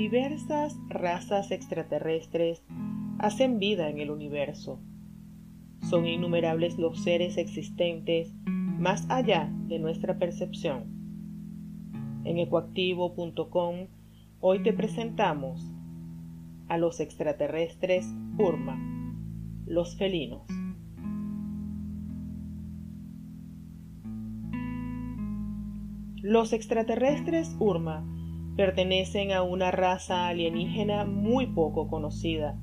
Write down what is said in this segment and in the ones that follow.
diversas razas extraterrestres hacen vida en el universo. Son innumerables los seres existentes más allá de nuestra percepción. En ecoactivo.com hoy te presentamos a los extraterrestres Urma, los felinos. Los extraterrestres Urma pertenecen a una raza alienígena muy poco conocida.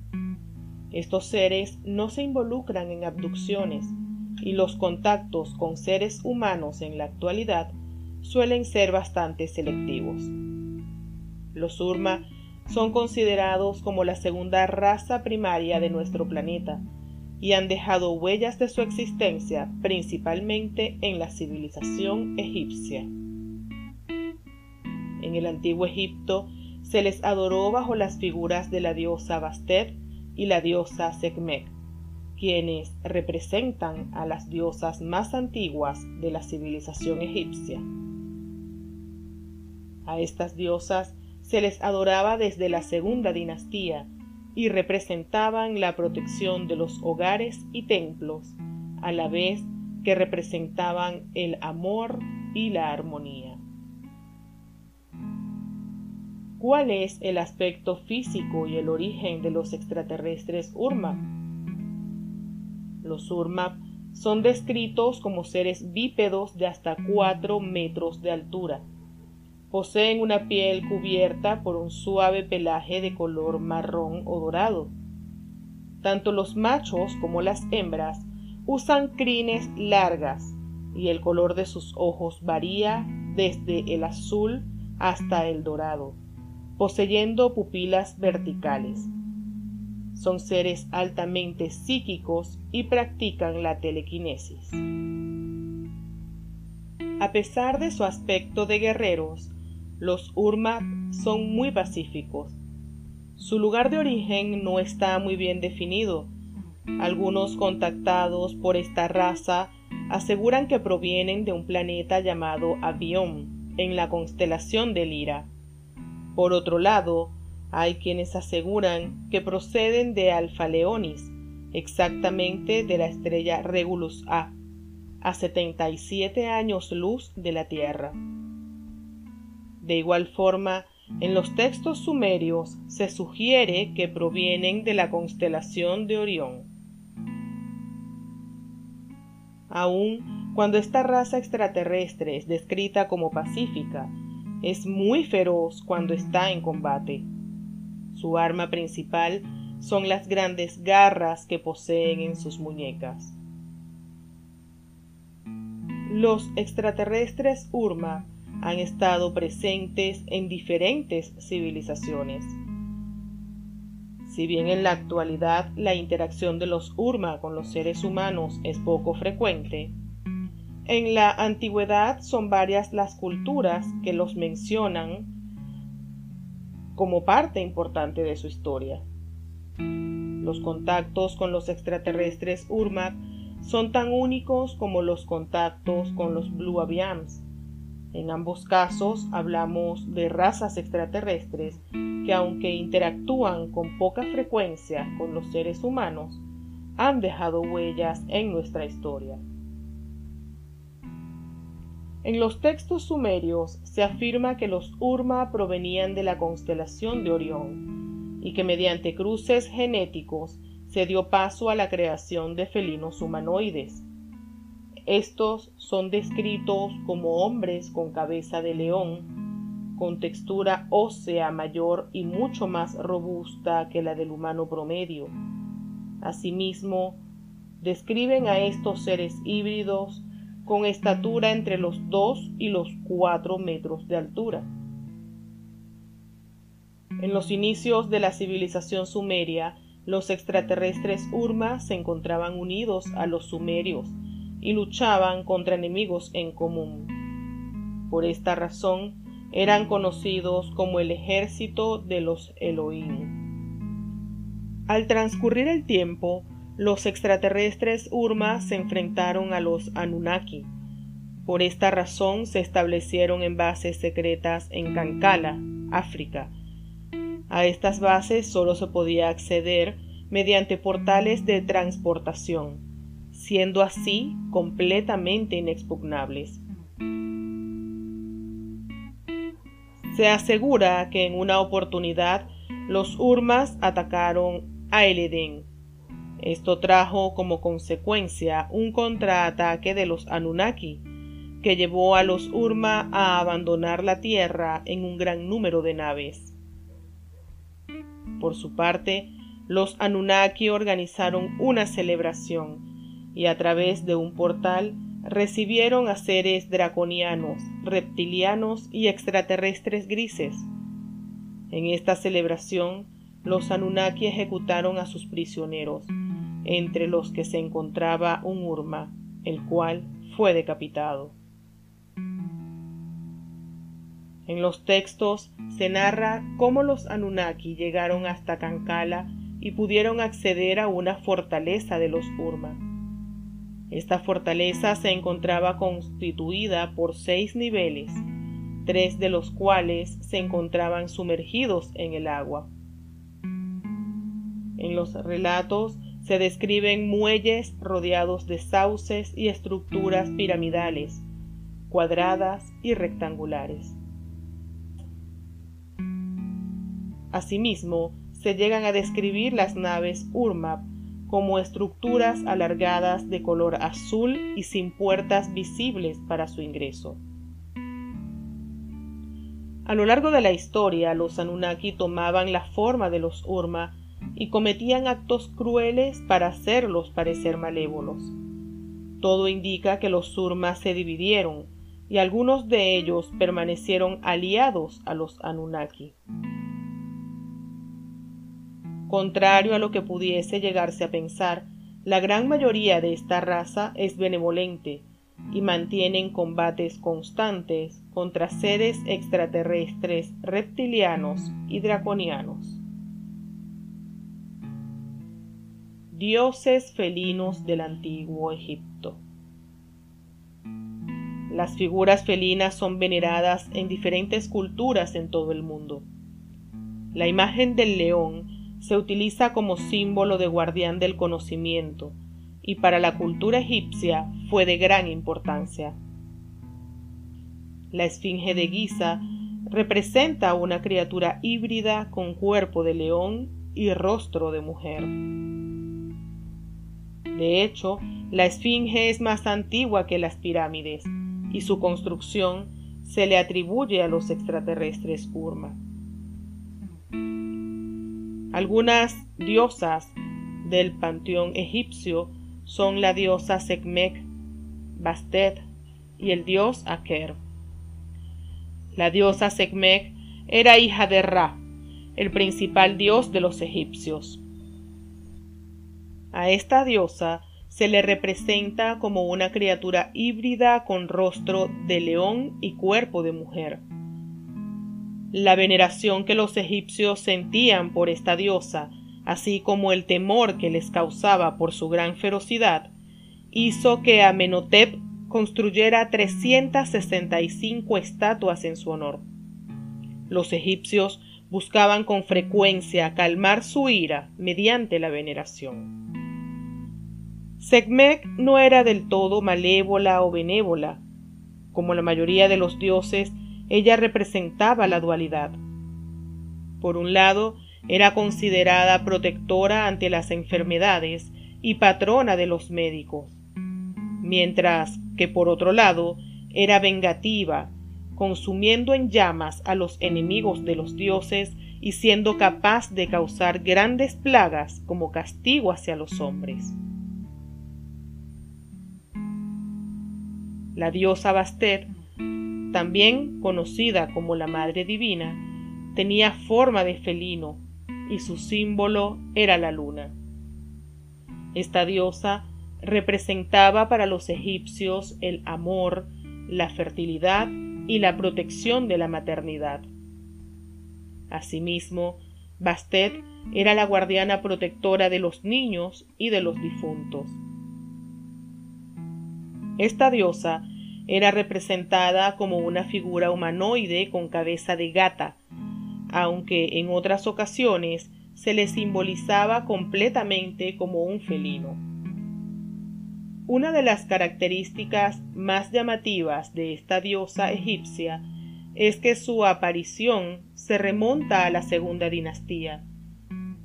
Estos seres no se involucran en abducciones y los contactos con seres humanos en la actualidad suelen ser bastante selectivos. Los Urma son considerados como la segunda raza primaria de nuestro planeta y han dejado huellas de su existencia principalmente en la civilización egipcia. En el antiguo Egipto se les adoró bajo las figuras de la diosa Bastet y la diosa Sekhmet, quienes representan a las diosas más antiguas de la civilización egipcia. A estas diosas se les adoraba desde la segunda dinastía y representaban la protección de los hogares y templos, a la vez que representaban el amor y la armonía. ¿Cuál es el aspecto físico y el origen de los extraterrestres Urmap? Los Urmap son descritos como seres bípedos de hasta 4 metros de altura. Poseen una piel cubierta por un suave pelaje de color marrón o dorado. Tanto los machos como las hembras usan crines largas y el color de sus ojos varía desde el azul hasta el dorado poseyendo pupilas verticales. Son seres altamente psíquicos y practican la telequinesis. A pesar de su aspecto de guerreros, los Urma son muy pacíficos. Su lugar de origen no está muy bien definido. Algunos contactados por esta raza aseguran que provienen de un planeta llamado Avión, en la constelación de Lira por otro lado, hay quienes aseguran que proceden de Alfa Leonis, exactamente de la estrella Regulus A, a 77 años luz de la Tierra. De igual forma, en los textos sumerios se sugiere que provienen de la constelación de Orión. Aun cuando esta raza extraterrestre es descrita como pacífica, es muy feroz cuando está en combate. Su arma principal son las grandes garras que poseen en sus muñecas. Los extraterrestres Urma han estado presentes en diferentes civilizaciones. Si bien en la actualidad la interacción de los Urma con los seres humanos es poco frecuente, en la antigüedad son varias las culturas que los mencionan como parte importante de su historia. Los contactos con los extraterrestres Urmak son tan únicos como los contactos con los Blue Avians. En ambos casos hablamos de razas extraterrestres que aunque interactúan con poca frecuencia con los seres humanos, han dejado huellas en nuestra historia. En los textos sumerios se afirma que los Urma provenían de la constelación de Orión y que mediante cruces genéticos se dio paso a la creación de felinos humanoides. Estos son descritos como hombres con cabeza de león, con textura ósea mayor y mucho más robusta que la del humano promedio. Asimismo, describen a estos seres híbridos con estatura entre los 2 y los 4 metros de altura. En los inicios de la civilización sumeria, los extraterrestres Urma se encontraban unidos a los sumerios y luchaban contra enemigos en común. Por esta razón, eran conocidos como el ejército de los Elohim. Al transcurrir el tiempo, los extraterrestres Urma se enfrentaron a los Anunnaki. Por esta razón se establecieron en bases secretas en Kankala, África, A estas bases solo se podía acceder mediante portales de transportación, siendo así completamente inexpugnables. Se asegura que en una oportunidad los Urmas atacaron a El Edén. Esto trajo como consecuencia un contraataque de los Anunnaki, que llevó a los Urma a abandonar la Tierra en un gran número de naves. Por su parte, los Anunnaki organizaron una celebración y a través de un portal recibieron a seres draconianos, reptilianos y extraterrestres grises. En esta celebración, los Anunnaki ejecutaron a sus prisioneros, entre los que se encontraba un Urma, el cual fue decapitado. En los textos se narra cómo los Anunnaki llegaron hasta Kankala y pudieron acceder a una fortaleza de los Urma. Esta fortaleza se encontraba constituida por seis niveles, tres de los cuales se encontraban sumergidos en el agua. En los relatos se describen muelles rodeados de sauces y estructuras piramidales, cuadradas y rectangulares. Asimismo, se llegan a describir las naves Urmap como estructuras alargadas de color azul y sin puertas visibles para su ingreso. A lo largo de la historia, los Anunnaki tomaban la forma de los Urma y cometían actos crueles para hacerlos parecer malévolos. Todo indica que los Urma se dividieron y algunos de ellos permanecieron aliados a los Anunnaki. Contrario a lo que pudiese llegarse a pensar, la gran mayoría de esta raza es benevolente y mantienen combates constantes contra seres extraterrestres, reptilianos y draconianos. Dioses felinos del antiguo Egipto. Las figuras felinas son veneradas en diferentes culturas en todo el mundo. La imagen del león se utiliza como símbolo de guardián del conocimiento y para la cultura egipcia fue de gran importancia. La esfinge de Giza representa una criatura híbrida con cuerpo de león y rostro de mujer. De hecho, la esfinge es más antigua que las pirámides y su construcción se le atribuye a los extraterrestres Urma. Algunas diosas del panteón egipcio son la diosa Sekhmet, Bastet y el dios Aker. La diosa Sekhmet era hija de Ra, el principal dios de los egipcios. A esta diosa se le representa como una criatura híbrida con rostro de león y cuerpo de mujer. La veneración que los egipcios sentían por esta diosa, así como el temor que les causaba por su gran ferocidad, hizo que Amenhotep construyera 365 estatuas en su honor. Los egipcios buscaban con frecuencia calmar su ira mediante la veneración. Sekhmet no era del todo malévola o benévola. Como la mayoría de los dioses, ella representaba la dualidad. Por un lado, era considerada protectora ante las enfermedades y patrona de los médicos, mientras que por otro lado era vengativa, consumiendo en llamas a los enemigos de los dioses y siendo capaz de causar grandes plagas como castigo hacia los hombres. La diosa Bastet también conocida como la Madre Divina, tenía forma de felino y su símbolo era la luna. Esta diosa representaba para los egipcios el amor, la fertilidad y la protección de la maternidad. Asimismo, Bastet era la guardiana protectora de los niños y de los difuntos. Esta diosa era representada como una figura humanoide con cabeza de gata, aunque en otras ocasiones se le simbolizaba completamente como un felino. Una de las características más llamativas de esta diosa egipcia es que su aparición se remonta a la segunda dinastía.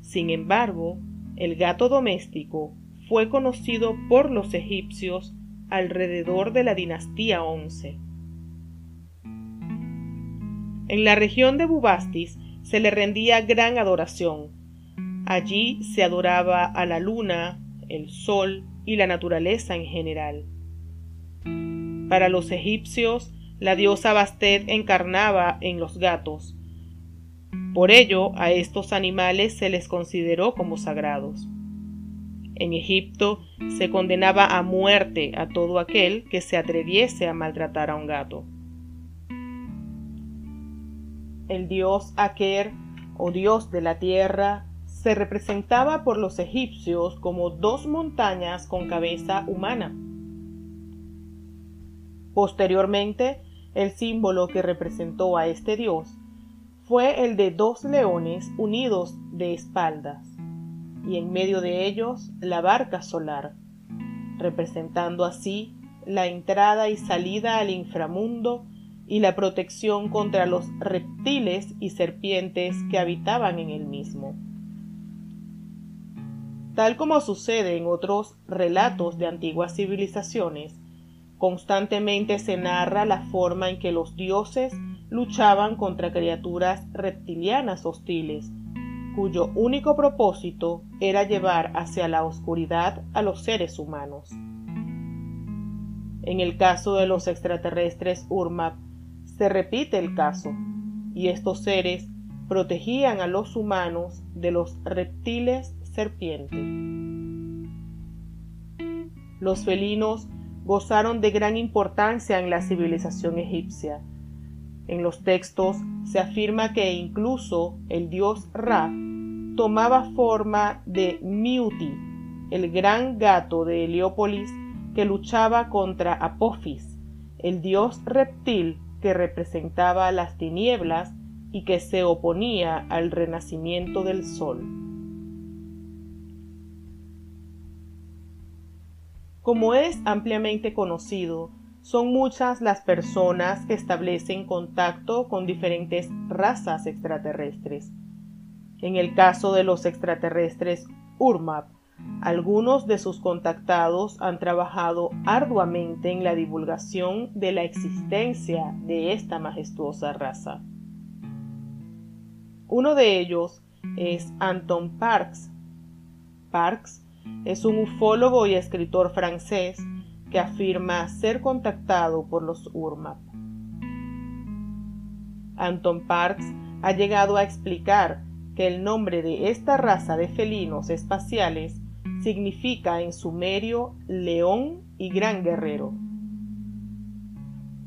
Sin embargo, el gato doméstico fue conocido por los egipcios alrededor de la dinastía 11. En la región de Bubastis se le rendía gran adoración. Allí se adoraba a la luna, el sol y la naturaleza en general. Para los egipcios, la diosa Bastet encarnaba en los gatos. Por ello, a estos animales se les consideró como sagrados. En Egipto se condenaba a muerte a todo aquel que se atreviese a maltratar a un gato. El dios Aker, o dios de la tierra, se representaba por los egipcios como dos montañas con cabeza humana. Posteriormente, el símbolo que representó a este dios fue el de dos leones unidos de espaldas y en medio de ellos la barca solar, representando así la entrada y salida al inframundo y la protección contra los reptiles y serpientes que habitaban en el mismo. Tal como sucede en otros relatos de antiguas civilizaciones, constantemente se narra la forma en que los dioses luchaban contra criaturas reptilianas hostiles cuyo único propósito era llevar hacia la oscuridad a los seres humanos. En el caso de los extraterrestres Urmap, se repite el caso, y estos seres protegían a los humanos de los reptiles serpientes. Los felinos gozaron de gran importancia en la civilización egipcia, en los textos se afirma que incluso el dios Ra tomaba forma de Miuti, el gran gato de Heliópolis que luchaba contra Apophis, el dios reptil que representaba las tinieblas y que se oponía al renacimiento del sol. Como es ampliamente conocido, son muchas las personas que establecen contacto con diferentes razas extraterrestres. En el caso de los extraterrestres URMAP, algunos de sus contactados han trabajado arduamente en la divulgación de la existencia de esta majestuosa raza. Uno de ellos es Anton Parks. Parks es un ufólogo y escritor francés que afirma ser contactado por los URMAP. Anton Parks ha llegado a explicar que el nombre de esta raza de felinos espaciales significa en sumerio león y gran guerrero.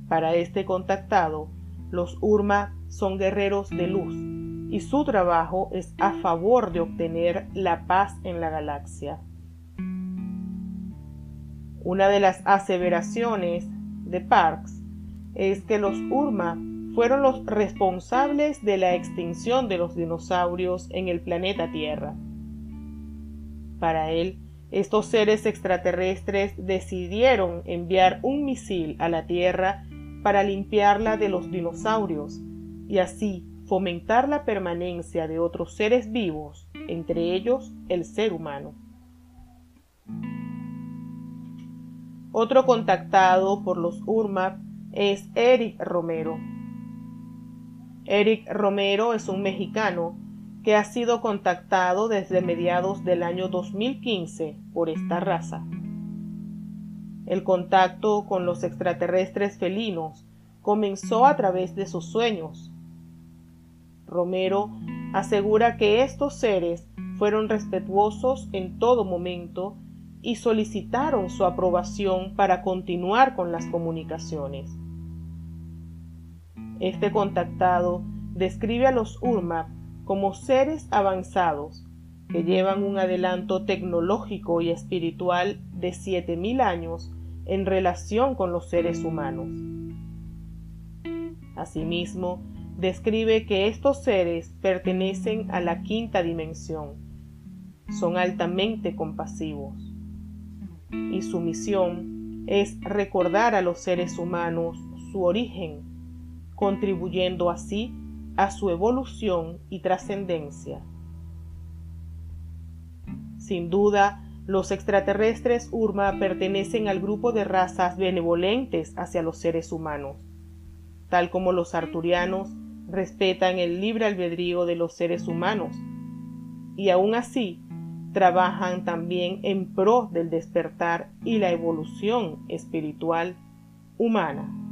Para este contactado, los Urma son guerreros de luz y su trabajo es a favor de obtener la paz en la galaxia. Una de las aseveraciones de Parks es que los Urma fueron los responsables de la extinción de los dinosaurios en el planeta Tierra. Para él, estos seres extraterrestres decidieron enviar un misil a la Tierra para limpiarla de los dinosaurios y así fomentar la permanencia de otros seres vivos, entre ellos el ser humano. Otro contactado por los URMAP es Eric Romero. Eric Romero es un mexicano que ha sido contactado desde mediados del año 2015 por esta raza. El contacto con los extraterrestres felinos comenzó a través de sus sueños. Romero asegura que estos seres fueron respetuosos en todo momento y solicitaron su aprobación para continuar con las comunicaciones. Este contactado describe a los Urma como seres avanzados que llevan un adelanto tecnológico y espiritual de 7.000 años en relación con los seres humanos. Asimismo, describe que estos seres pertenecen a la quinta dimensión. Son altamente compasivos. Y su misión es recordar a los seres humanos su origen, contribuyendo así a su evolución y trascendencia. Sin duda, los extraterrestres Urma pertenecen al grupo de razas benevolentes hacia los seres humanos, tal como los arturianos respetan el libre albedrío de los seres humanos y aún así trabajan también en pro del despertar y la evolución espiritual humana.